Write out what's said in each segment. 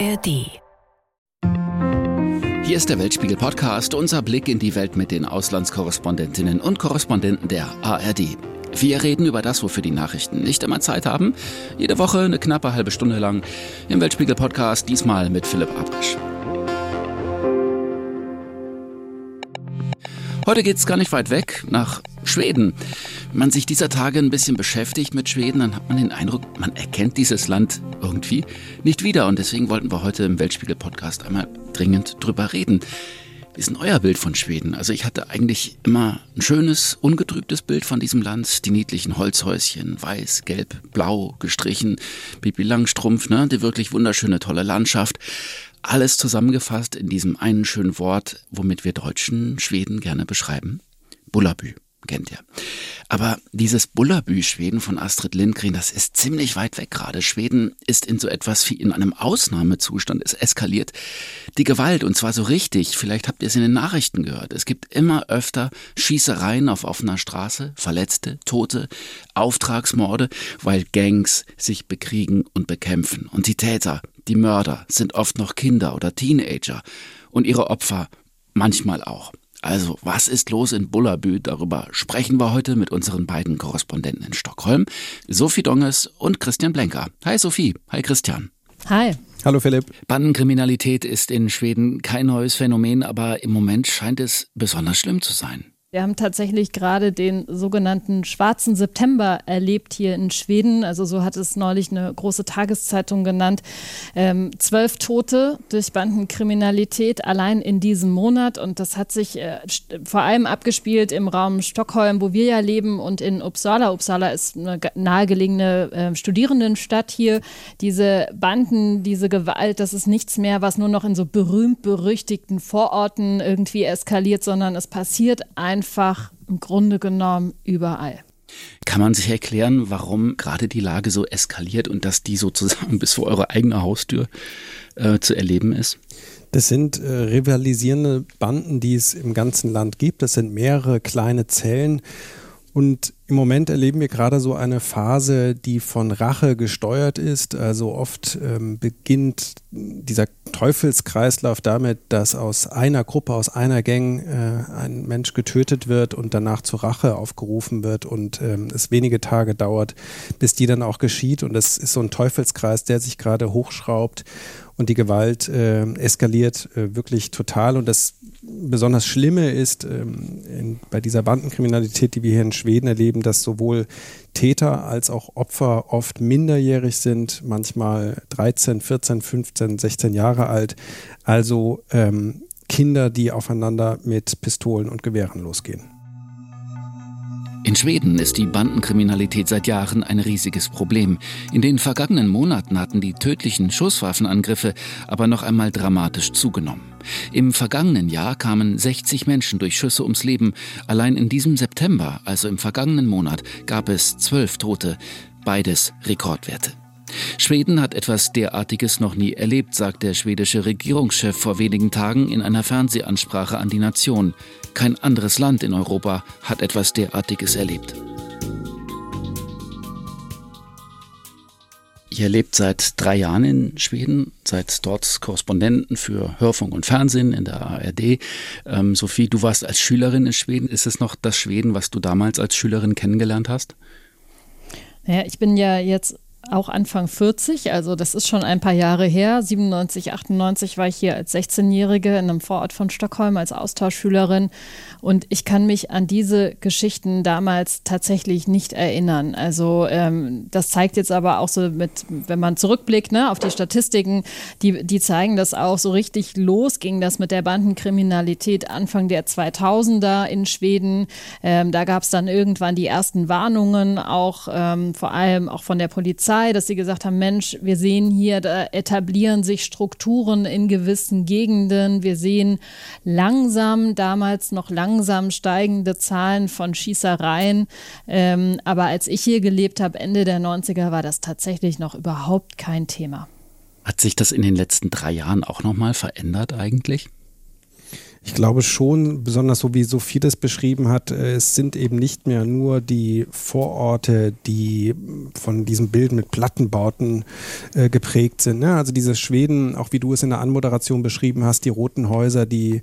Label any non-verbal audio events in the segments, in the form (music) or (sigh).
ARD. Hier ist der Weltspiegel Podcast, unser Blick in die Welt mit den Auslandskorrespondentinnen und Korrespondenten der ARD. Wir reden über das, wofür die Nachrichten nicht immer Zeit haben. Jede Woche eine knappe halbe Stunde lang im Weltspiegel Podcast, diesmal mit Philipp Abrisch. Heute geht's gar nicht weit weg, nach Schweden. Wenn man sich dieser Tage ein bisschen beschäftigt mit Schweden, dann hat man den Eindruck, man erkennt dieses Land irgendwie nicht wieder. Und deswegen wollten wir heute im Weltspiegel-Podcast einmal dringend drüber reden. Wie ist denn euer Bild von Schweden? Also ich hatte eigentlich immer ein schönes, ungetrübtes Bild von diesem Land. Die niedlichen Holzhäuschen, weiß, gelb, blau gestrichen. Bibi Langstrumpf, ne? Die wirklich wunderschöne, tolle Landschaft. Alles zusammengefasst in diesem einen schönen Wort, womit wir Deutschen Schweden gerne beschreiben. Bullabü kennt ihr. Aber dieses Bullabü-Schweden von Astrid Lindgren, das ist ziemlich weit weg gerade. Schweden ist in so etwas wie in einem Ausnahmezustand. Es eskaliert die Gewalt und zwar so richtig. Vielleicht habt ihr es in den Nachrichten gehört. Es gibt immer öfter Schießereien auf offener Straße, Verletzte, Tote, Auftragsmorde, weil Gangs sich bekriegen und bekämpfen. Und die Täter, die Mörder sind oft noch Kinder oder Teenager und ihre Opfer manchmal auch. Also, was ist los in Bullabü? Darüber sprechen wir heute mit unseren beiden Korrespondenten in Stockholm, Sophie Donges und Christian Blenker. Hi Sophie, hi Christian. Hi. Hallo Philipp. Bandenkriminalität ist in Schweden kein neues Phänomen, aber im Moment scheint es besonders schlimm zu sein. Wir haben tatsächlich gerade den sogenannten Schwarzen September erlebt hier in Schweden. Also so hat es neulich eine große Tageszeitung genannt. Ähm, zwölf Tote durch Bandenkriminalität allein in diesem Monat. Und das hat sich äh, vor allem abgespielt im Raum Stockholm, wo wir ja leben, und in Uppsala. Uppsala ist eine nahegelegene äh, Studierendenstadt hier. Diese Banden, diese Gewalt, das ist nichts mehr, was nur noch in so berühmt-berüchtigten Vororten irgendwie eskaliert, sondern es passiert einfach einfach im Grunde genommen überall. Kann man sich erklären, warum gerade die Lage so eskaliert und dass die sozusagen (laughs) bis vor eure eigene Haustür äh, zu erleben ist? Das sind äh, rivalisierende Banden, die es im ganzen Land gibt. Das sind mehrere kleine Zellen. Und im Moment erleben wir gerade so eine Phase, die von Rache gesteuert ist. Also oft ähm, beginnt dieser Teufelskreislauf damit, dass aus einer Gruppe, aus einer Gang äh, ein Mensch getötet wird und danach zur Rache aufgerufen wird und ähm, es wenige Tage dauert, bis die dann auch geschieht. Und es ist so ein Teufelskreis, der sich gerade hochschraubt und die Gewalt äh, eskaliert äh, wirklich total. Und das besonders Schlimme ist ähm, in, bei dieser Bandenkriminalität, die wir hier in Schweden erleben, dass sowohl Täter als auch Opfer oft minderjährig sind, manchmal 13, 14, 15, 16 Jahre alt. Also ähm, Kinder, die aufeinander mit Pistolen und Gewehren losgehen. In Schweden ist die Bandenkriminalität seit Jahren ein riesiges Problem. In den vergangenen Monaten hatten die tödlichen Schusswaffenangriffe aber noch einmal dramatisch zugenommen. Im vergangenen Jahr kamen 60 Menschen durch Schüsse ums Leben. Allein in diesem September, also im vergangenen Monat, gab es zwölf Tote. Beides Rekordwerte. Schweden hat etwas derartiges noch nie erlebt, sagt der schwedische Regierungschef vor wenigen Tagen in einer Fernsehansprache an die Nation. Kein anderes Land in Europa hat etwas derartiges erlebt. Ihr lebt seit drei Jahren in Schweden, seid dort Korrespondenten für Hörfunk und Fernsehen in der ARD. Ähm, Sophie, du warst als Schülerin in Schweden. Ist es noch das Schweden, was du damals als Schülerin kennengelernt hast? Ja, ich bin ja jetzt auch Anfang 40, also das ist schon ein paar Jahre her. 97, 98 war ich hier als 16-Jährige in einem Vorort von Stockholm als Austauschschülerin und ich kann mich an diese Geschichten damals tatsächlich nicht erinnern. Also ähm, das zeigt jetzt aber auch so mit, wenn man zurückblickt ne, auf die Statistiken, die, die zeigen das auch so richtig los ging das mit der Bandenkriminalität Anfang der 2000er in Schweden. Ähm, da gab es dann irgendwann die ersten Warnungen, auch ähm, vor allem auch von der Polizei Polizei, dass sie gesagt haben, Mensch, wir sehen hier, da etablieren sich Strukturen in gewissen Gegenden. Wir sehen langsam, damals noch langsam steigende Zahlen von Schießereien. Ähm, aber als ich hier gelebt habe, Ende der 90er, war das tatsächlich noch überhaupt kein Thema. Hat sich das in den letzten drei Jahren auch nochmal verändert eigentlich? Ich glaube schon, besonders so wie Sophie das beschrieben hat, äh, es sind eben nicht mehr nur die Vororte, die von diesem Bild mit Plattenbauten äh, geprägt sind. Ne? Also diese Schweden, auch wie du es in der Anmoderation beschrieben hast, die roten Häuser, die,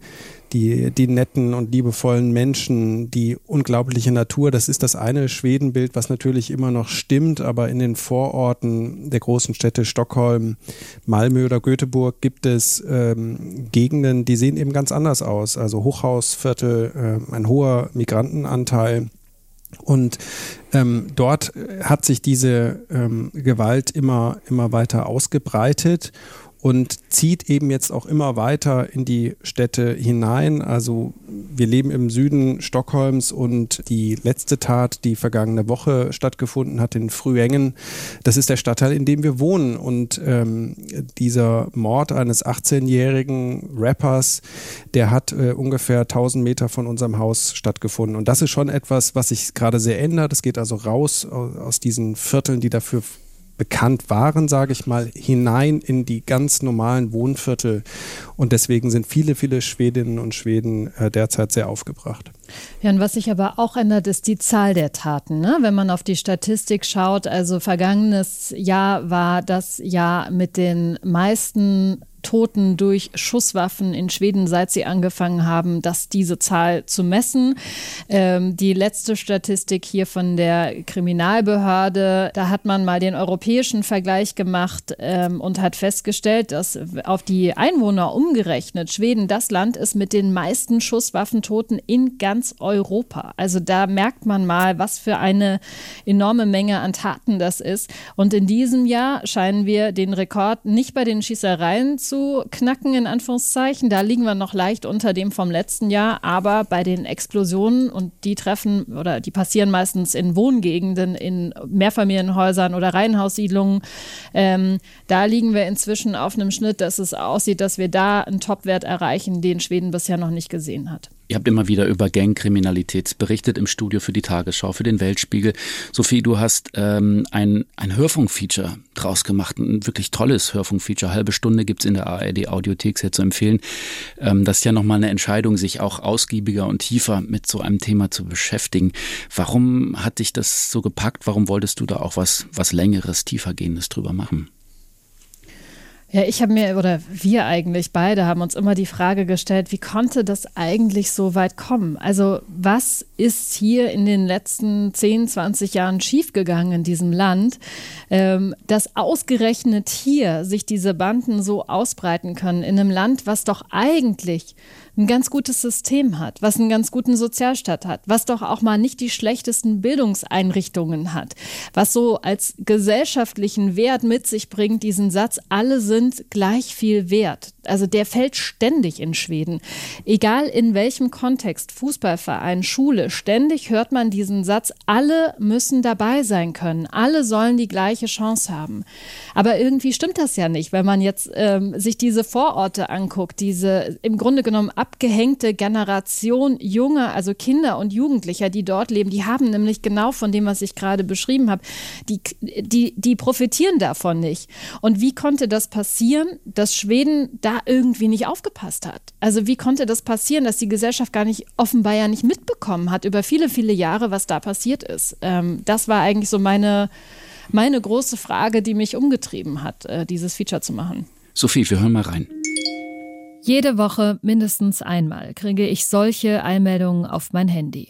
die, die netten und liebevollen Menschen, die unglaubliche Natur, das ist das eine Schwedenbild, was natürlich immer noch stimmt, aber in den Vororten der großen Städte Stockholm, Malmö oder Göteborg gibt es ähm, Gegenden, die sehen eben ganz anders aus. Also Hochhausviertel, äh, ein hoher Migrantenanteil. Und ähm, dort hat sich diese ähm, Gewalt immer, immer weiter ausgebreitet und zieht eben jetzt auch immer weiter in die Städte hinein. Also wir leben im Süden Stockholms und die letzte Tat, die vergangene Woche stattgefunden hat in Frühengen, das ist der Stadtteil, in dem wir wohnen. Und ähm, dieser Mord eines 18-jährigen Rappers, der hat äh, ungefähr 1000 Meter von unserem Haus stattgefunden. Und das ist schon etwas, was sich gerade sehr ändert. Es geht also raus aus diesen Vierteln, die dafür bekannt waren, sage ich mal, hinein in die ganz normalen Wohnviertel. Und deswegen sind viele, viele Schwedinnen und Schweden äh, derzeit sehr aufgebracht. Ja, und was sich aber auch ändert, ist die Zahl der Taten. Ne? Wenn man auf die Statistik schaut, also vergangenes Jahr war das Jahr mit den meisten Toten durch Schusswaffen in Schweden, seit sie angefangen haben, das diese Zahl zu messen. Ähm, die letzte Statistik hier von der Kriminalbehörde, da hat man mal den europäischen Vergleich gemacht ähm, und hat festgestellt, dass auf die Einwohner umgerechnet Schweden das Land ist mit den meisten Schusswaffentoten in ganz Europa. Also da merkt man mal, was für eine enorme Menge an Taten das ist. Und in diesem Jahr scheinen wir den Rekord nicht bei den Schießereien zu zu knacken, in Anführungszeichen. Da liegen wir noch leicht unter dem vom letzten Jahr, aber bei den Explosionen und die treffen oder die passieren meistens in Wohngegenden, in Mehrfamilienhäusern oder Reihenhaussiedlungen. Ähm, da liegen wir inzwischen auf einem Schnitt, dass es aussieht, dass wir da einen Topwert erreichen, den Schweden bisher noch nicht gesehen hat. Ihr habt immer wieder über Gangkriminalität berichtet im Studio für die Tagesschau, für den Weltspiegel. Sophie, du hast ähm, ein, ein Hörfunkfeature draus gemacht, ein wirklich tolles Hörfunkfeature. Halbe Stunde gibt's in der ARD Audiothek sehr zu empfehlen. Ähm, das ist ja nochmal eine Entscheidung, sich auch ausgiebiger und tiefer mit so einem Thema zu beschäftigen. Warum hat dich das so gepackt? Warum wolltest du da auch was, was Längeres, tiefergehendes drüber machen? Ja, ich habe mir, oder wir eigentlich beide haben uns immer die Frage gestellt, wie konnte das eigentlich so weit kommen? Also was ist hier in den letzten 10, 20 Jahren schiefgegangen in diesem Land, ähm, dass ausgerechnet hier sich diese Banden so ausbreiten können, in einem Land, was doch eigentlich ein ganz gutes System hat, was einen ganz guten Sozialstaat hat, was doch auch mal nicht die schlechtesten Bildungseinrichtungen hat, was so als gesellschaftlichen Wert mit sich bringt, diesen Satz, alle sind gleich viel wert. Also der fällt ständig in Schweden. Egal in welchem Kontext, Fußballverein, Schule, ständig hört man diesen Satz, alle müssen dabei sein können, alle sollen die gleiche Chance haben. Aber irgendwie stimmt das ja nicht, wenn man jetzt ähm, sich diese Vororte anguckt, diese im Grunde genommen abgehängte Generation junger, also Kinder und Jugendlicher, die dort leben, die haben nämlich genau von dem, was ich gerade beschrieben habe, die, die, die profitieren davon nicht. Und wie konnte das passieren, dass Schweden da irgendwie nicht aufgepasst hat? Also wie konnte das passieren, dass die Gesellschaft gar nicht offenbar ja nicht mitbekommen hat über viele, viele Jahre, was da passiert ist? Ähm, das war eigentlich so meine, meine große Frage, die mich umgetrieben hat, äh, dieses Feature zu machen. Sophie, wir hören mal rein. Jede Woche mindestens einmal kriege ich solche Eilmeldungen auf mein Handy.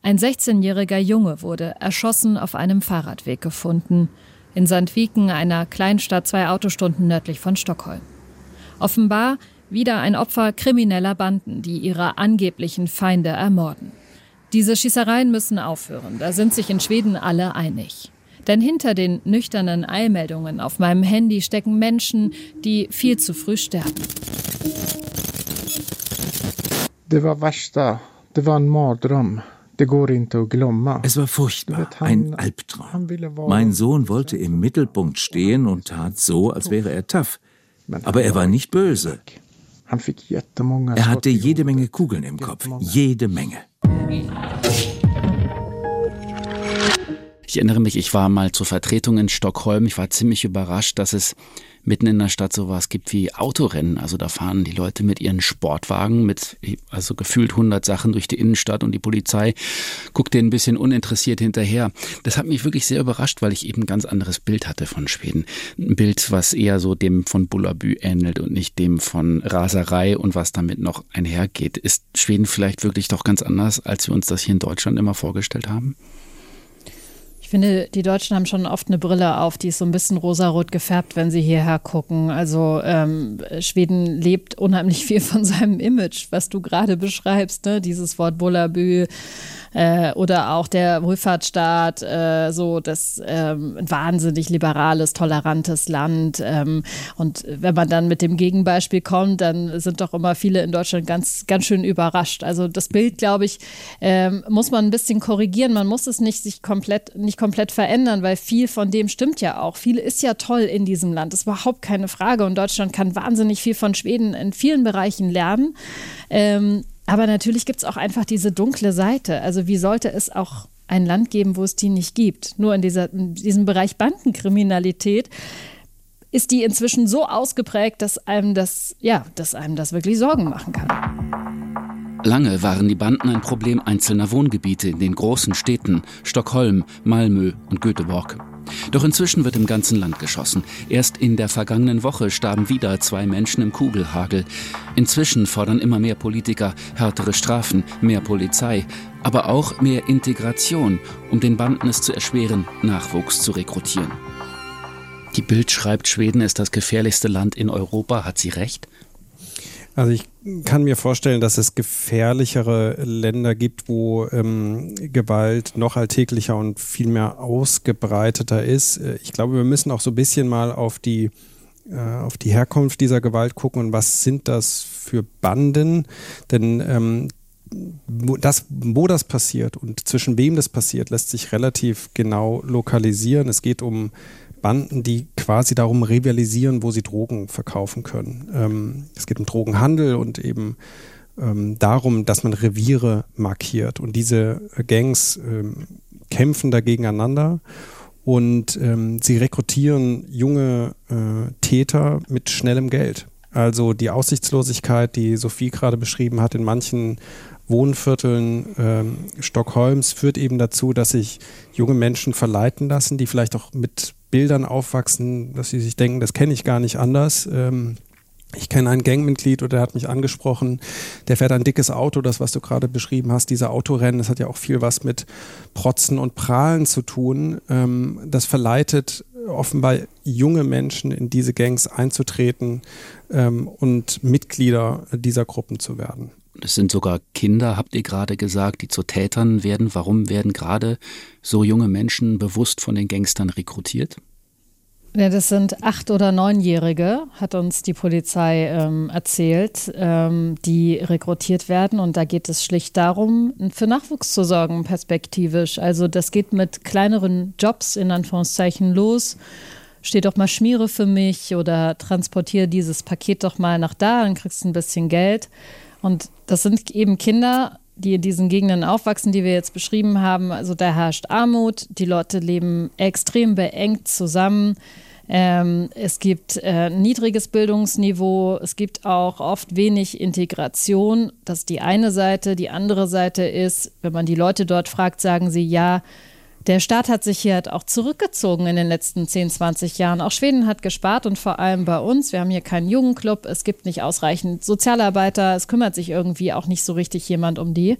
Ein 16-jähriger Junge wurde erschossen auf einem Fahrradweg gefunden, in Sandviken, einer Kleinstadt zwei Autostunden nördlich von Stockholm. Offenbar wieder ein Opfer krimineller Banden, die ihre angeblichen Feinde ermorden. Diese Schießereien müssen aufhören, da sind sich in Schweden alle einig. Denn hinter den nüchternen Eilmeldungen auf meinem Handy stecken Menschen, die viel zu früh sterben. Det var värsta. Det var en mardröm. Det går inte att glömma. Es war furchtbar, ein Albtraum. Mein Sohn wollte im Mittelpunkt stehen und tat so, als wäre er tough. Aber er war nicht böse. Er hatte jede Menge Kugeln im Kopf, jede Menge. Ich erinnere mich, ich war mal zur Vertretung in Stockholm. Ich war ziemlich überrascht, dass es mitten in der Stadt sowas gibt wie Autorennen. Also da fahren die Leute mit ihren Sportwagen mit, also gefühlt 100 Sachen durch die Innenstadt und die Polizei guckt denen ein bisschen uninteressiert hinterher. Das hat mich wirklich sehr überrascht, weil ich eben ein ganz anderes Bild hatte von Schweden. Ein Bild, was eher so dem von Bullabü ähnelt und nicht dem von Raserei und was damit noch einhergeht. Ist Schweden vielleicht wirklich doch ganz anders, als wir uns das hier in Deutschland immer vorgestellt haben? Ich finde, die Deutschen haben schon oft eine Brille auf, die ist so ein bisschen rosarot gefärbt, wenn sie hierher gucken. Also ähm, Schweden lebt unheimlich (laughs) viel von seinem Image, was du gerade beschreibst, ne? dieses Wort Bullabü äh, oder auch der Wohlfahrtsstaat, äh, so das ähm, ein wahnsinnig liberales, tolerantes Land. Ähm, und wenn man dann mit dem Gegenbeispiel kommt, dann sind doch immer viele in Deutschland ganz, ganz schön überrascht. Also das Bild, glaube ich, ähm, muss man ein bisschen korrigieren. Man muss es nicht sich komplett, nicht komplett verändern, weil viel von dem stimmt ja auch. Viel ist ja toll in diesem Land. Das ist überhaupt keine Frage. Und Deutschland kann wahnsinnig viel von Schweden in vielen Bereichen lernen. Ähm, aber natürlich gibt es auch einfach diese dunkle Seite. Also wie sollte es auch ein Land geben, wo es die nicht gibt? Nur in, dieser, in diesem Bereich Bandenkriminalität ist die inzwischen so ausgeprägt, dass einem das, ja, dass einem das wirklich Sorgen machen kann. Lange waren die Banden ein Problem einzelner Wohngebiete in den großen Städten Stockholm, Malmö und Göteborg. Doch inzwischen wird im ganzen Land geschossen. Erst in der vergangenen Woche starben wieder zwei Menschen im Kugelhagel. Inzwischen fordern immer mehr Politiker härtere Strafen, mehr Polizei, aber auch mehr Integration, um den Banden es zu erschweren, Nachwuchs zu rekrutieren. Die Bild schreibt, Schweden ist das gefährlichste Land in Europa. Hat sie recht? Also ich kann mir vorstellen, dass es gefährlichere Länder gibt, wo ähm, Gewalt noch alltäglicher und viel mehr ausgebreiteter ist. Äh, ich glaube, wir müssen auch so ein bisschen mal auf die äh, auf die Herkunft dieser Gewalt gucken und was sind das für Banden? Denn ähm, das, wo das passiert und zwischen wem das passiert, lässt sich relativ genau lokalisieren. Es geht um Banden, die quasi darum rivalisieren, wo sie Drogen verkaufen können. Ähm, es geht um Drogenhandel und eben ähm, darum, dass man Reviere markiert. Und diese Gangs ähm, kämpfen da gegeneinander und ähm, sie rekrutieren junge äh, Täter mit schnellem Geld. Also die Aussichtslosigkeit, die Sophie gerade beschrieben hat, in manchen Wohnvierteln ähm, Stockholms führt eben dazu, dass sich junge Menschen verleiten lassen, die vielleicht auch mit Bildern aufwachsen, dass sie sich denken, das kenne ich gar nicht anders. Ähm, ich kenne ein Gangmitglied oder der hat mich angesprochen, der fährt ein dickes Auto, das, was du gerade beschrieben hast, diese Autorennen, das hat ja auch viel was mit Protzen und Prahlen zu tun. Ähm, das verleitet offenbar junge Menschen in diese Gangs einzutreten ähm, und Mitglieder dieser Gruppen zu werden. Es sind sogar Kinder, habt ihr gerade gesagt, die zu Tätern werden. Warum werden gerade so junge Menschen bewusst von den Gangstern rekrutiert? Ja, das sind acht- oder neunjährige, hat uns die Polizei ähm, erzählt, ähm, die rekrutiert werden. Und da geht es schlicht darum, für Nachwuchs zu sorgen, perspektivisch. Also das geht mit kleineren Jobs in Anführungszeichen los. Steht doch mal Schmiere für mich oder transportiere dieses Paket doch mal nach da, dann kriegst du ein bisschen Geld. Und das sind eben Kinder, die in diesen Gegenden aufwachsen, die wir jetzt beschrieben haben. Also da herrscht Armut, die Leute leben extrem beengt zusammen. Ähm, es gibt äh, niedriges Bildungsniveau, es gibt auch oft wenig Integration. Das ist die eine Seite. Die andere Seite ist, wenn man die Leute dort fragt, sagen sie ja, der Staat hat sich hier auch zurückgezogen in den letzten 10, 20 Jahren. Auch Schweden hat gespart und vor allem bei uns. Wir haben hier keinen Jugendclub, es gibt nicht ausreichend Sozialarbeiter, es kümmert sich irgendwie auch nicht so richtig jemand um die.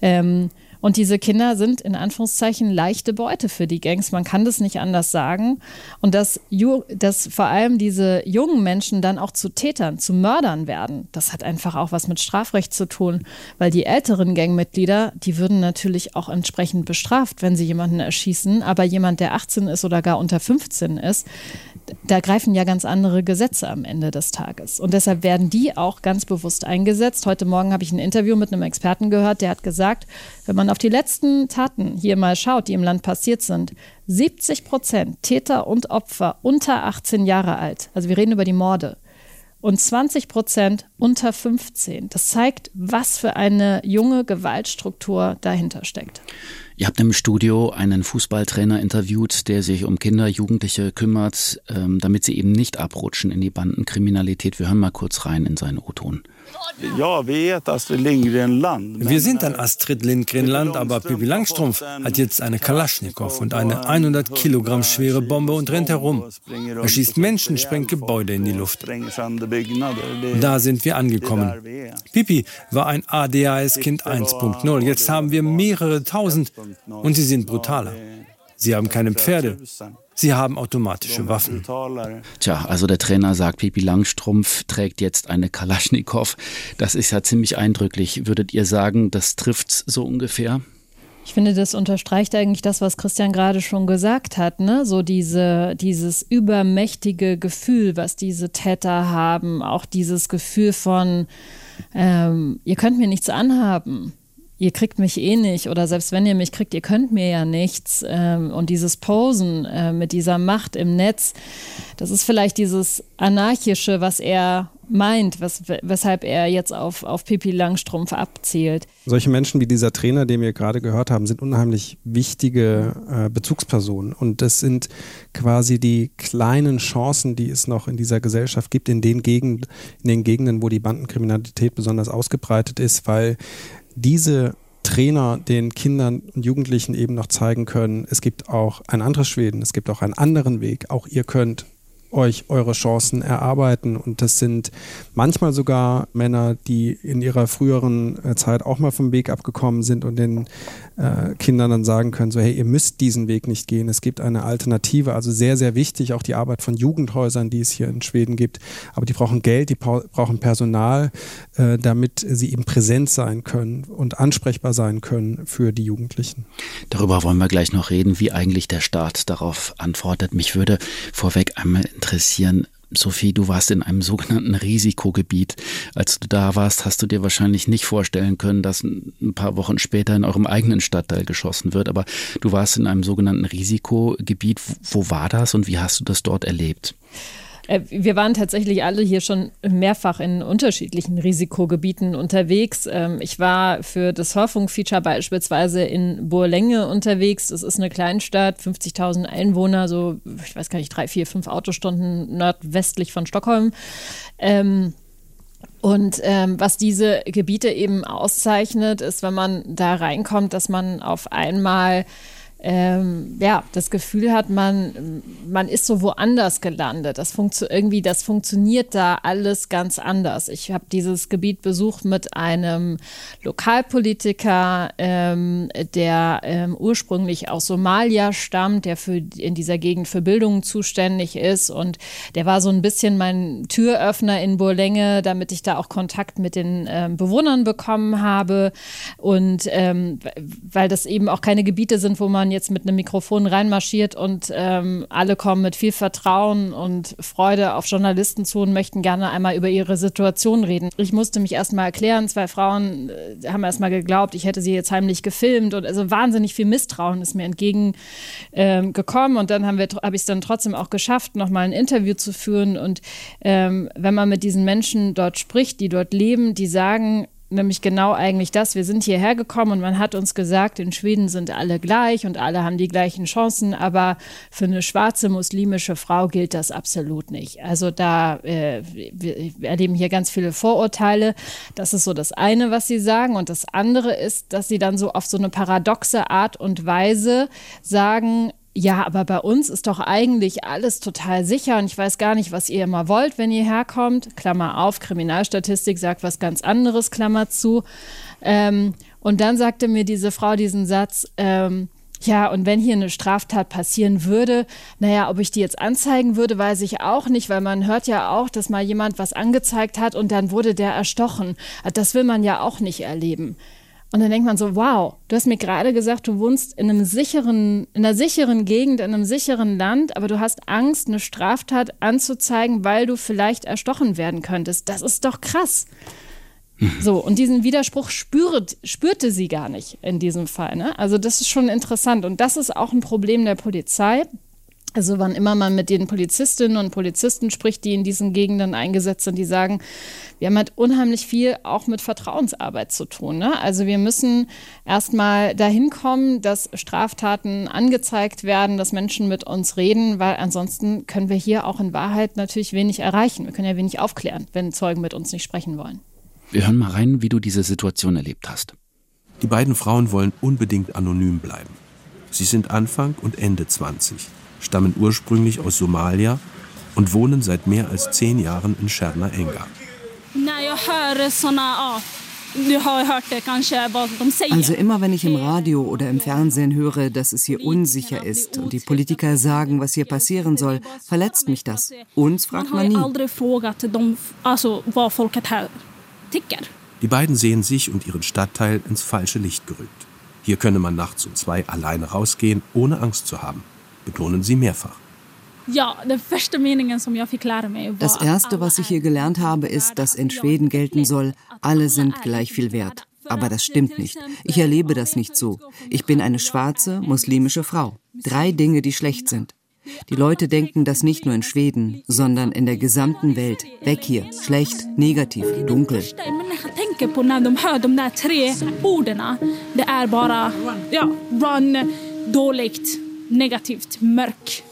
Ähm, und diese Kinder sind in Anführungszeichen leichte Beute für die Gangs. Man kann das nicht anders sagen. Und dass, dass vor allem diese jungen Menschen dann auch zu Tätern, zu Mördern werden, das hat einfach auch was mit Strafrecht zu tun. Weil die älteren Gangmitglieder, die würden natürlich auch entsprechend bestraft, wenn sie jemanden erschießen. Aber jemand, der 18 ist oder gar unter 15 ist, da greifen ja ganz andere Gesetze am Ende des Tages. Und deshalb werden die auch ganz bewusst eingesetzt. Heute Morgen habe ich ein Interview mit einem Experten gehört, der hat gesagt, wenn man auf die letzten Taten hier mal schaut, die im Land passiert sind, 70 Prozent Täter und Opfer unter 18 Jahre alt, also wir reden über die Morde, und 20 Prozent unter 15. Das zeigt, was für eine junge Gewaltstruktur dahinter steckt. Ihr habt im Studio einen Fußballtrainer interviewt, der sich um Kinder, Jugendliche kümmert, ähm, damit sie eben nicht abrutschen in die Bandenkriminalität. Wir hören mal kurz rein in seinen O-Ton. Ja, wir sind ein Astrid Lindgren-Land, aber Pippi Langstrumpf hat jetzt eine Kalaschnikow und eine 100 Kilogramm schwere Bombe und rennt herum. Er schießt Menschen, sprengt Gebäude in die Luft. Da sind wir angekommen. Pippi war ein ADHS-Kind 1.0. Jetzt haben wir mehrere tausend und sie sind brutaler. Sie haben keine Pferde. Sie haben automatische Waffen. Tja, also der Trainer sagt, Pipi Langstrumpf trägt jetzt eine Kalaschnikow. Das ist ja ziemlich eindrücklich. Würdet ihr sagen, das trifft so ungefähr? Ich finde, das unterstreicht eigentlich das, was Christian gerade schon gesagt hat, ne? So diese, dieses übermächtige Gefühl, was diese Täter haben, auch dieses Gefühl von, ähm, ihr könnt mir nichts anhaben ihr kriegt mich eh nicht oder selbst wenn ihr mich kriegt, ihr könnt mir ja nichts. Ähm, und dieses Posen äh, mit dieser Macht im Netz, das ist vielleicht dieses Anarchische, was er meint, was, weshalb er jetzt auf, auf Pipi Langstrumpf abzielt. Solche Menschen wie dieser Trainer, den wir gerade gehört haben, sind unheimlich wichtige äh, Bezugspersonen. Und das sind quasi die kleinen Chancen, die es noch in dieser Gesellschaft gibt, in den, Gegend, in den Gegenden, wo die Bandenkriminalität besonders ausgebreitet ist, weil diese Trainer den Kindern und Jugendlichen eben noch zeigen können, es gibt auch ein anderes Schweden, es gibt auch einen anderen Weg, auch ihr könnt euch eure Chancen erarbeiten. Und das sind manchmal sogar Männer, die in ihrer früheren äh, Zeit auch mal vom Weg abgekommen sind und den äh, Kindern dann sagen können, so hey, ihr müsst diesen Weg nicht gehen. Es gibt eine Alternative. Also sehr, sehr wichtig, auch die Arbeit von Jugendhäusern, die es hier in Schweden gibt. Aber die brauchen Geld, die brauchen Personal, äh, damit sie eben präsent sein können und ansprechbar sein können für die Jugendlichen. Darüber wollen wir gleich noch reden, wie eigentlich der Staat darauf antwortet. Mich würde vorweg einmal interessieren, Sophie, du warst in einem sogenannten Risikogebiet. Als du da warst, hast du dir wahrscheinlich nicht vorstellen können, dass ein paar Wochen später in eurem eigenen Stadtteil geschossen wird. Aber du warst in einem sogenannten Risikogebiet. Wo war das und wie hast du das dort erlebt? Äh, wir waren tatsächlich alle hier schon mehrfach in unterschiedlichen Risikogebieten unterwegs. Ähm, ich war für das Hörfunkfeature beispielsweise in Burlänge unterwegs. Das ist eine Kleinstadt, 50.000 Einwohner, so, ich weiß gar nicht, drei, vier, fünf Autostunden nordwestlich von Stockholm. Ähm, und ähm, was diese Gebiete eben auszeichnet, ist, wenn man da reinkommt, dass man auf einmal ähm, ja, das Gefühl hat, man, man ist so woanders gelandet. Das irgendwie, das funktioniert da alles ganz anders. Ich habe dieses Gebiet besucht mit einem Lokalpolitiker, ähm, der ähm, ursprünglich aus Somalia stammt, der für in dieser Gegend für Bildung zuständig ist und der war so ein bisschen mein Türöffner in Burlänge, damit ich da auch Kontakt mit den ähm, Bewohnern bekommen habe und ähm, weil das eben auch keine Gebiete sind, wo man jetzt mit einem Mikrofon reinmarschiert und ähm, alle kommen mit viel Vertrauen und Freude auf Journalisten zu und möchten gerne einmal über ihre Situation reden. Ich musste mich erstmal erklären. Zwei Frauen äh, haben erstmal geglaubt, ich hätte sie jetzt heimlich gefilmt und also wahnsinnig viel Misstrauen ist mir entgegengekommen. Ähm, und dann haben wir, habe ich es dann trotzdem auch geschafft, nochmal ein Interview zu führen. Und ähm, wenn man mit diesen Menschen dort spricht, die dort leben, die sagen, nämlich genau eigentlich das. Wir sind hierher gekommen und man hat uns gesagt, in Schweden sind alle gleich und alle haben die gleichen Chancen, aber für eine schwarze muslimische Frau gilt das absolut nicht. Also da äh, wir erleben hier ganz viele Vorurteile. Das ist so das eine, was sie sagen. Und das andere ist, dass sie dann so auf so eine paradoxe Art und Weise sagen, ja, aber bei uns ist doch eigentlich alles total sicher und ich weiß gar nicht, was ihr immer wollt, wenn ihr herkommt. Klammer auf, Kriminalstatistik sagt was ganz anderes, Klammer zu. Ähm, und dann sagte mir diese Frau diesen Satz, ähm, ja, und wenn hier eine Straftat passieren würde, naja, ob ich die jetzt anzeigen würde, weiß ich auch nicht, weil man hört ja auch, dass mal jemand was angezeigt hat und dann wurde der erstochen. Das will man ja auch nicht erleben. Und dann denkt man so, wow, du hast mir gerade gesagt, du wohnst in einem sicheren, in einer sicheren Gegend, in einem sicheren Land, aber du hast Angst, eine Straftat anzuzeigen, weil du vielleicht erstochen werden könntest. Das ist doch krass. Mhm. So, und diesen Widerspruch spürt, spürte sie gar nicht in diesem Fall. Ne? Also, das ist schon interessant. Und das ist auch ein Problem der Polizei Also wann immer man mit den Polizistinnen und Polizisten spricht, die in diesen Gegenden eingesetzt sind, die sagen, wir haben halt unheimlich viel auch mit Vertrauensarbeit zu tun. Ne? Also wir müssen erstmal dahin kommen, dass Straftaten angezeigt werden, dass Menschen mit uns reden, weil ansonsten können wir hier auch in Wahrheit natürlich wenig erreichen. Wir können ja wenig aufklären, wenn Zeugen mit uns nicht sprechen wollen. Wir hören mal rein, wie du diese Situation erlebt hast. Die beiden Frauen wollen unbedingt anonym bleiben. Sie sind Anfang und Ende 20 stammen ursprünglich aus Somalia und wohnen seit mehr als zehn Jahren in Scherna Enga. Also immer wenn ich im Radio oder im Fernsehen höre, dass es hier unsicher ist und die Politiker sagen, was hier passieren soll, verletzt mich das. Uns fragt man nie. Die beiden sehen sich und ihren Stadtteil ins falsche Licht gerückt. Hier könne man nachts um zwei alleine rausgehen, ohne Angst zu haben betonen sie mehrfach. Das Erste, was ich hier gelernt habe, ist, dass in Schweden gelten soll, alle sind gleich viel wert. Aber das stimmt nicht. Ich erlebe das nicht so. Ich bin eine schwarze, muslimische Frau. Drei Dinge, die schlecht sind. Die Leute denken das nicht nur in Schweden, sondern in der gesamten Welt. Weg hier. Schlecht, negativ, dunkel. dåligt, negativt mörk.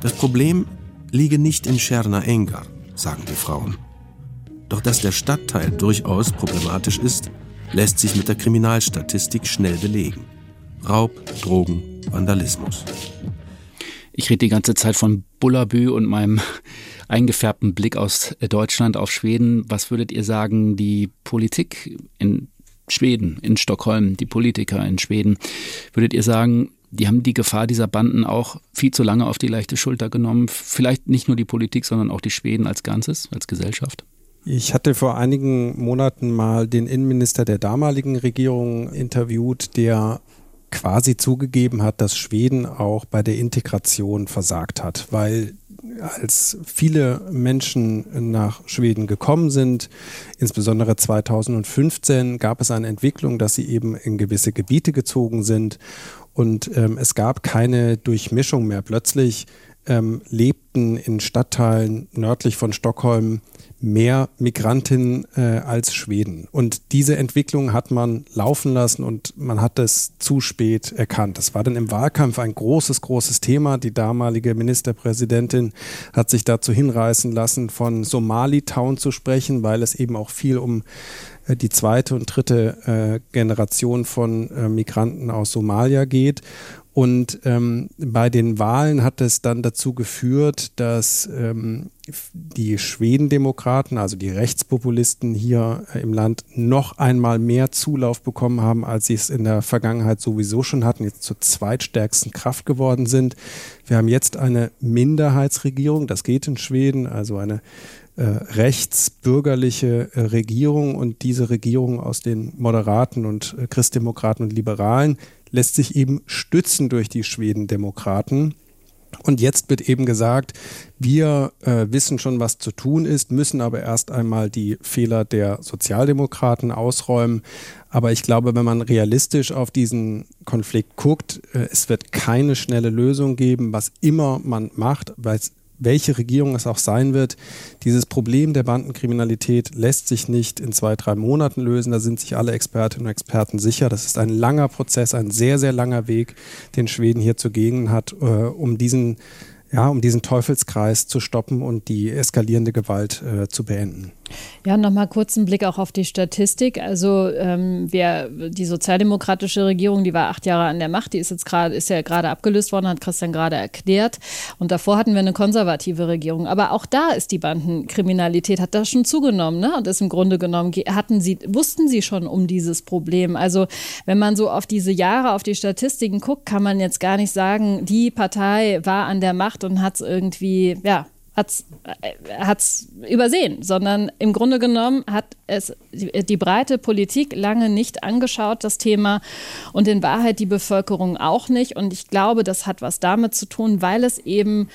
Das Problem liege nicht in Scherna Engar, sagen die Frauen. Doch dass der Stadtteil durchaus problematisch ist, lässt sich mit der Kriminalstatistik schnell belegen. Raub, Drogen, Vandalismus. Ich rede die ganze Zeit von Bullabü und meinem eingefärbten Blick aus Deutschland auf Schweden. Was würdet ihr sagen, die Politik in Schweden, in Stockholm, die Politiker in Schweden. Würdet ihr sagen, die haben die Gefahr dieser Banden auch viel zu lange auf die leichte Schulter genommen? Vielleicht nicht nur die Politik, sondern auch die Schweden als Ganzes, als Gesellschaft? Ich hatte vor einigen Monaten mal den Innenminister der damaligen Regierung interviewt, der quasi zugegeben hat, dass Schweden auch bei der Integration versagt hat, weil als viele Menschen nach Schweden gekommen sind, insbesondere 2015, gab es eine Entwicklung, dass sie eben in gewisse Gebiete gezogen sind und ähm, es gab keine Durchmischung mehr. Plötzlich ähm, lebten in Stadtteilen nördlich von Stockholm mehr Migrantinnen äh, als Schweden. Und diese Entwicklung hat man laufen lassen und man hat es zu spät erkannt. Das war dann im Wahlkampf ein großes, großes Thema. Die damalige Ministerpräsidentin hat sich dazu hinreißen lassen, von Somali-Town zu sprechen, weil es eben auch viel um äh, die zweite und dritte äh, Generation von äh, Migranten aus Somalia geht. Und ähm, bei den Wahlen hat es dann dazu geführt, dass ähm, die Schwedendemokraten, also die Rechtspopulisten hier äh, im Land, noch einmal mehr Zulauf bekommen haben, als sie es in der Vergangenheit sowieso schon hatten, jetzt zur zweitstärksten Kraft geworden sind. Wir haben jetzt eine Minderheitsregierung, das geht in Schweden, also eine äh, rechtsbürgerliche äh, Regierung und diese Regierung aus den Moderaten und äh, Christdemokraten und Liberalen lässt sich eben stützen durch die Schwedendemokraten. Und jetzt wird eben gesagt, wir äh, wissen schon, was zu tun ist, müssen aber erst einmal die Fehler der Sozialdemokraten ausräumen. Aber ich glaube, wenn man realistisch auf diesen Konflikt guckt, äh, es wird keine schnelle Lösung geben, was immer man macht, es welche Regierung es auch sein wird, dieses Problem der Bandenkriminalität lässt sich nicht in zwei, drei Monaten lösen. Da sind sich alle Expertinnen und Experten sicher. Das ist ein langer Prozess, ein sehr, sehr langer Weg, den Schweden hier zu gehen hat, äh, um diesen ja, um diesen Teufelskreis zu stoppen und die eskalierende Gewalt äh, zu beenden. Ja, nochmal kurz einen Blick auch auf die Statistik. Also ähm, wer, die sozialdemokratische Regierung, die war acht Jahre an der Macht, die ist jetzt gerade, ist ja gerade abgelöst worden, hat Christian gerade erklärt. Und davor hatten wir eine konservative Regierung. Aber auch da ist die Bandenkriminalität, hat da schon zugenommen, ne? Und ist im Grunde genommen, hatten sie, wussten sie schon um dieses Problem. Also wenn man so auf diese Jahre, auf die Statistiken guckt, kann man jetzt gar nicht sagen, die Partei war an der Macht und hat es irgendwie, ja, hat es äh, übersehen, sondern im Grunde genommen hat es die, die, breite Politik lange nicht angeschaut, das Thema, und in Wahrheit die Bevölkerung auch nicht. Und ich glaube, das hat was damit zu tun, weil es eben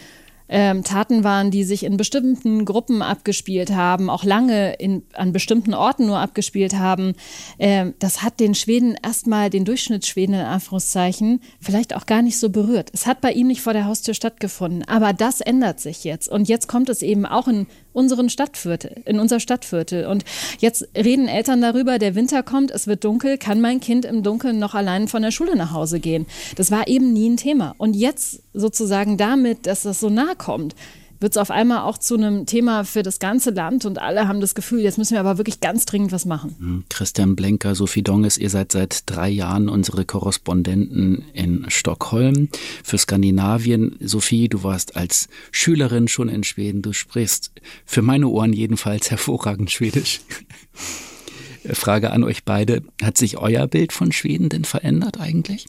ähm, Taten waren, die sich in bestimmten Gruppen abgespielt haben, auch lange in, an bestimmten Orten nur abgespielt haben, ähm, das hat den Schweden erstmal, den Durchschnittsschweden in Anführungszeichen, vielleicht auch gar nicht so berührt. Es hat bei ihm nicht vor der Haustür stattgefunden, aber das ändert sich jetzt. Und jetzt kommt es eben auch in unseren Stadtviertel, in unser Stadtviertel. Und jetzt reden Eltern darüber, der Winter kommt, es wird dunkel, kann mein Kind im Dunkeln noch allein von der Schule nach Hause gehen? Das war eben nie ein Thema. Und jetzt sozusagen damit, dass das so nah kommt, wird es auf einmal auch zu einem Thema für das ganze Land und alle haben das Gefühl, jetzt müssen wir aber wirklich ganz dringend was machen. Hm, Christian Blenker, Sophie Donges, ihr seid seit drei Jahren unsere Korrespondenten in Stockholm für Skandinavien. Sophie, du warst als Schülerin schon in Schweden. Du sprichst für meine Ohren jedenfalls (laughs) hervorragend Schwedisch. Frage an euch beide. Hat sich euer Bild von Schweden denn verändert eigentlich?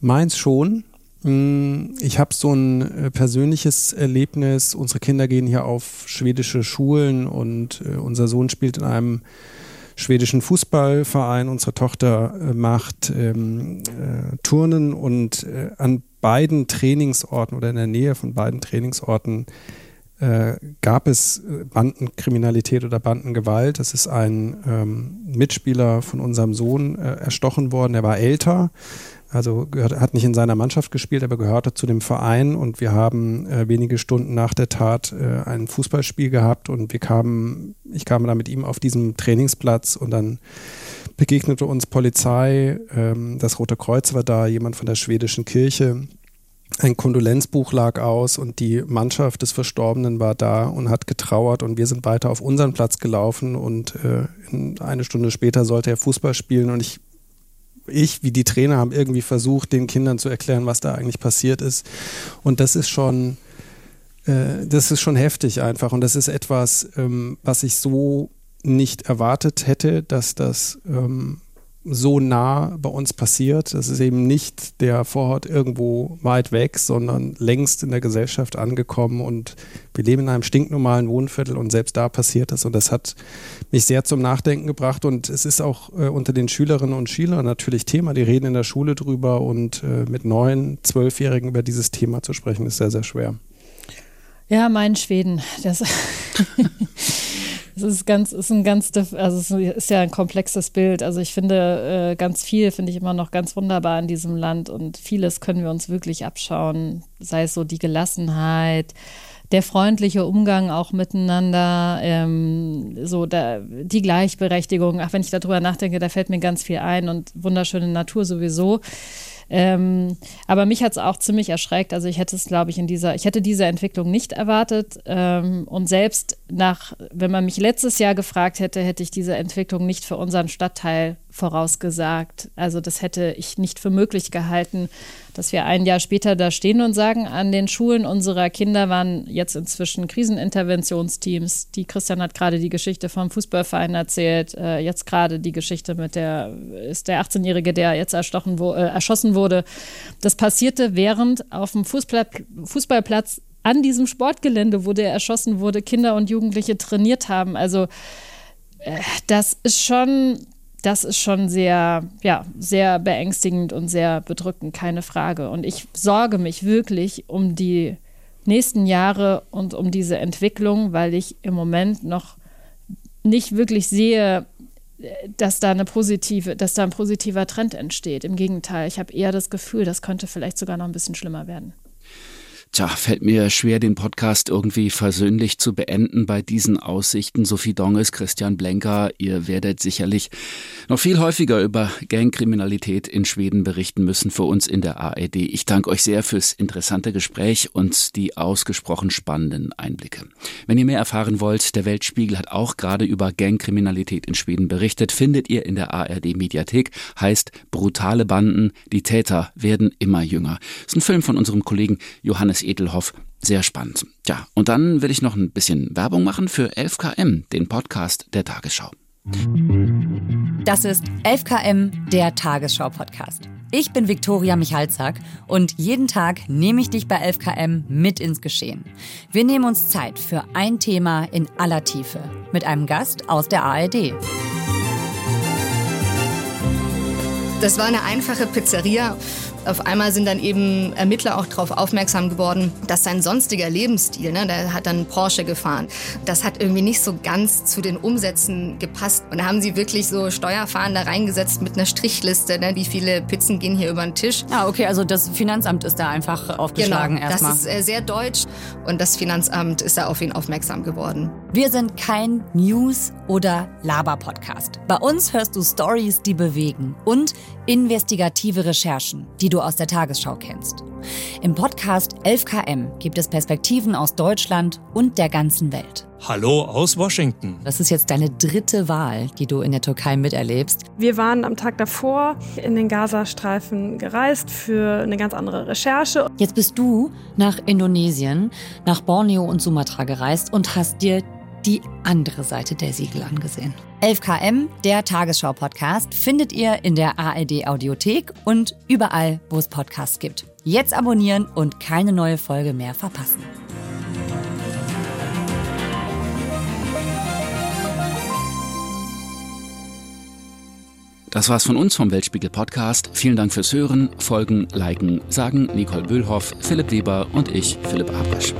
Meins schon. Mm, ich habe so ein äh, persönliches Erlebnis. Unsere Kinder gehen hier auf schwedische Schulen und äh, unser Sohn spielt in einem schwedischen Fußballverein. Unsere Tochter äh, macht ähm, äh, Turnen und äh, an beiden Trainingsorten oder in der Nähe von beiden Trainingsorten äh, gab es Bandenkriminalität oder Bandengewalt. Es ist ein ähm, Mitspieler von unserem Sohn erstochen worden. Er war älter also gehört, hat nicht in seiner Mannschaft gespielt, aber gehörte zu dem Verein. Und wir haben äh, wenige Stunden nach der Tat äh, ein Fußballspiel gehabt. Und wir kamen, ich kam da mit ihm auf diesem Trainingsplatz. Und dann begegnete uns Polizei, ähm, das Rote Kreuz war da, jemand von der schwedischen Kirche. Ein Kondolenzbuch lag aus und die Mannschaft des Verstorbenen war da und hat getrauert. Und wir sind weiter auf unseren Platz gelaufen. Und äh, eine Stunde später sollte er Fußball spielen. Und ich ich wie die Trainer haben irgendwie versucht, den Kindern zu erklären, was da eigentlich passiert ist. Und das ist schon, äh, das ist schon heftig einfach. Und das ist etwas, ähm, was ich so nicht erwartet hätte, dass das ähm, so nah bei uns passiert. Das ist eben nicht der Vorort irgendwo weit weg, sondern längst in der Gesellschaft angekommen und wir leben in einem stinknormalen Wohnviertel und selbst da passiert das und das hat mich sehr zum Nachdenken gebracht und es ist auch äh, unter den Schülerinnen und Schülern natürlich Thema. Die reden in der Schule drüber und äh, mit neun, zwölfjährigen über dieses Thema zu sprechen ist sehr, sehr schwer. Ja, mein Schweden. Das (laughs) Es ist ganz, ist ein ganz, also es ist ja ein komplexes Bild. Also ich finde äh, ganz viel finde ich immer noch ganz wunderbar in diesem Land und vieles können wir uns wirklich abschauen. Sei es so die Gelassenheit, der freundliche Umgang auch miteinander, ähm, so da, die Gleichberechtigung. Ach, wenn ich darüber nachdenke, da fällt mir ganz viel ein und wunderschöne Natur sowieso. Ähm, aber mich hat es auch ziemlich erschreckt. Also ich hätte es, glaube ich, in dieser, ich hätte diese Entwicklung nicht erwartet. Ähm, und selbst nach, wenn man mich letztes Jahr gefragt hätte, hätte ich diese Entwicklung nicht für unseren Stadtteil vorausgesagt. Also das hätte ich nicht für möglich gehalten, dass wir ein Jahr später da stehen und sagen, an den Schulen unserer Kinder waren jetzt inzwischen Kriseninterventionsteams. Die Christian hat gerade die Geschichte vom Fußballverein erzählt. Äh, jetzt gerade die Geschichte mit der ist der 18-Jährige, der jetzt erstochen wo, äh, erschossen wurde. Das passierte während auf dem Fußball, Fußballplatz an diesem Sportgelände, wo der erschossen wurde, Kinder und Jugendliche trainiert haben. Also äh, das ist schon das ist schon sehr, ja, sehr beängstigend und sehr bedrückend, keine Frage. Und ich sorge mich wirklich um die nächsten Jahre und um diese Entwicklung, weil ich im Moment noch nicht wirklich sehe, dass da eine positive, dass da ein positiver Trend entsteht. Im Gegenteil, ich habe eher das Gefühl, das könnte vielleicht sogar noch ein bisschen schlimmer werden. Tja, fällt mir schwer, den Podcast irgendwie versöhnlich zu beenden bei diesen Aussichten. Sophie Donges, Christian Blenker, ihr werdet sicherlich noch viel häufiger über Gangkriminalität in Schweden berichten müssen für uns in der ARD. Ich danke euch sehr fürs interessante Gespräch und die ausgesprochen spannenden Einblicke. Wenn ihr mehr erfahren wollt, der Weltspiegel hat auch gerade über Gangkriminalität in Schweden berichtet, findet ihr in der ARD Mediathek, heißt Brutale Banden, die Täter werden immer jünger. Das ist ein Film von unserem Kollegen Johannes Edelhoff. Sehr spannend. Ja, und dann will ich noch ein bisschen Werbung machen für 11KM, den Podcast der Tagesschau. Das ist 11KM, der Tagesschau-Podcast. Ich bin Viktoria Michalzack und jeden Tag nehme ich dich bei 11KM mit ins Geschehen. Wir nehmen uns Zeit für ein Thema in aller Tiefe mit einem Gast aus der ARD. Das war eine einfache Pizzeria Auf einmal sind dann eben Ermittler auch darauf aufmerksam geworden, dass sein sonstiger Lebensstil, ne, der hat dann Porsche gefahren, das hat irgendwie nicht so ganz zu den Umsätzen gepasst. Und da haben sie wirklich so Steuerfahnder reingesetzt mit einer Strichliste, ne, wie viele Pizzen gehen hier über den Tisch. Ah, okay, also das Finanzamt ist da einfach aufgeschlagen genau, erstmal. Das ist äh, sehr deutsch und das Finanzamt ist da auf ihn aufmerksam geworden. Wir sind kein News- oder Laber-Podcast. Bei uns hörst du Stories, die bewegen und investigative Recherchen, die du aus der Tagesschau kennst. Im Podcast 11KM gibt es Perspektiven aus Deutschland und der ganzen Welt. Hallo aus Washington. Das ist jetzt deine dritte Wahl, die du in der Türkei miterlebst. Wir waren am Tag davor in den Gazastreifen gereist für eine ganz andere Recherche. Jetzt bist du nach Indonesien, nach Borneo und Sumatra gereist und hast dir die andere Seite der Siegel angesehen. 11KM, der Tagesschau-Podcast, findet ihr in der ARD-Audiothek und überall, wo es Podcasts gibt. Jetzt abonnieren und keine neue Folge mehr verpassen. Das war's von uns vom Weltspiegel Podcast. Vielen Dank fürs Hören, Folgen, Liken, sagen Nicole Böhlhoff, Philipp Weber und ich, Philipp Abrasch.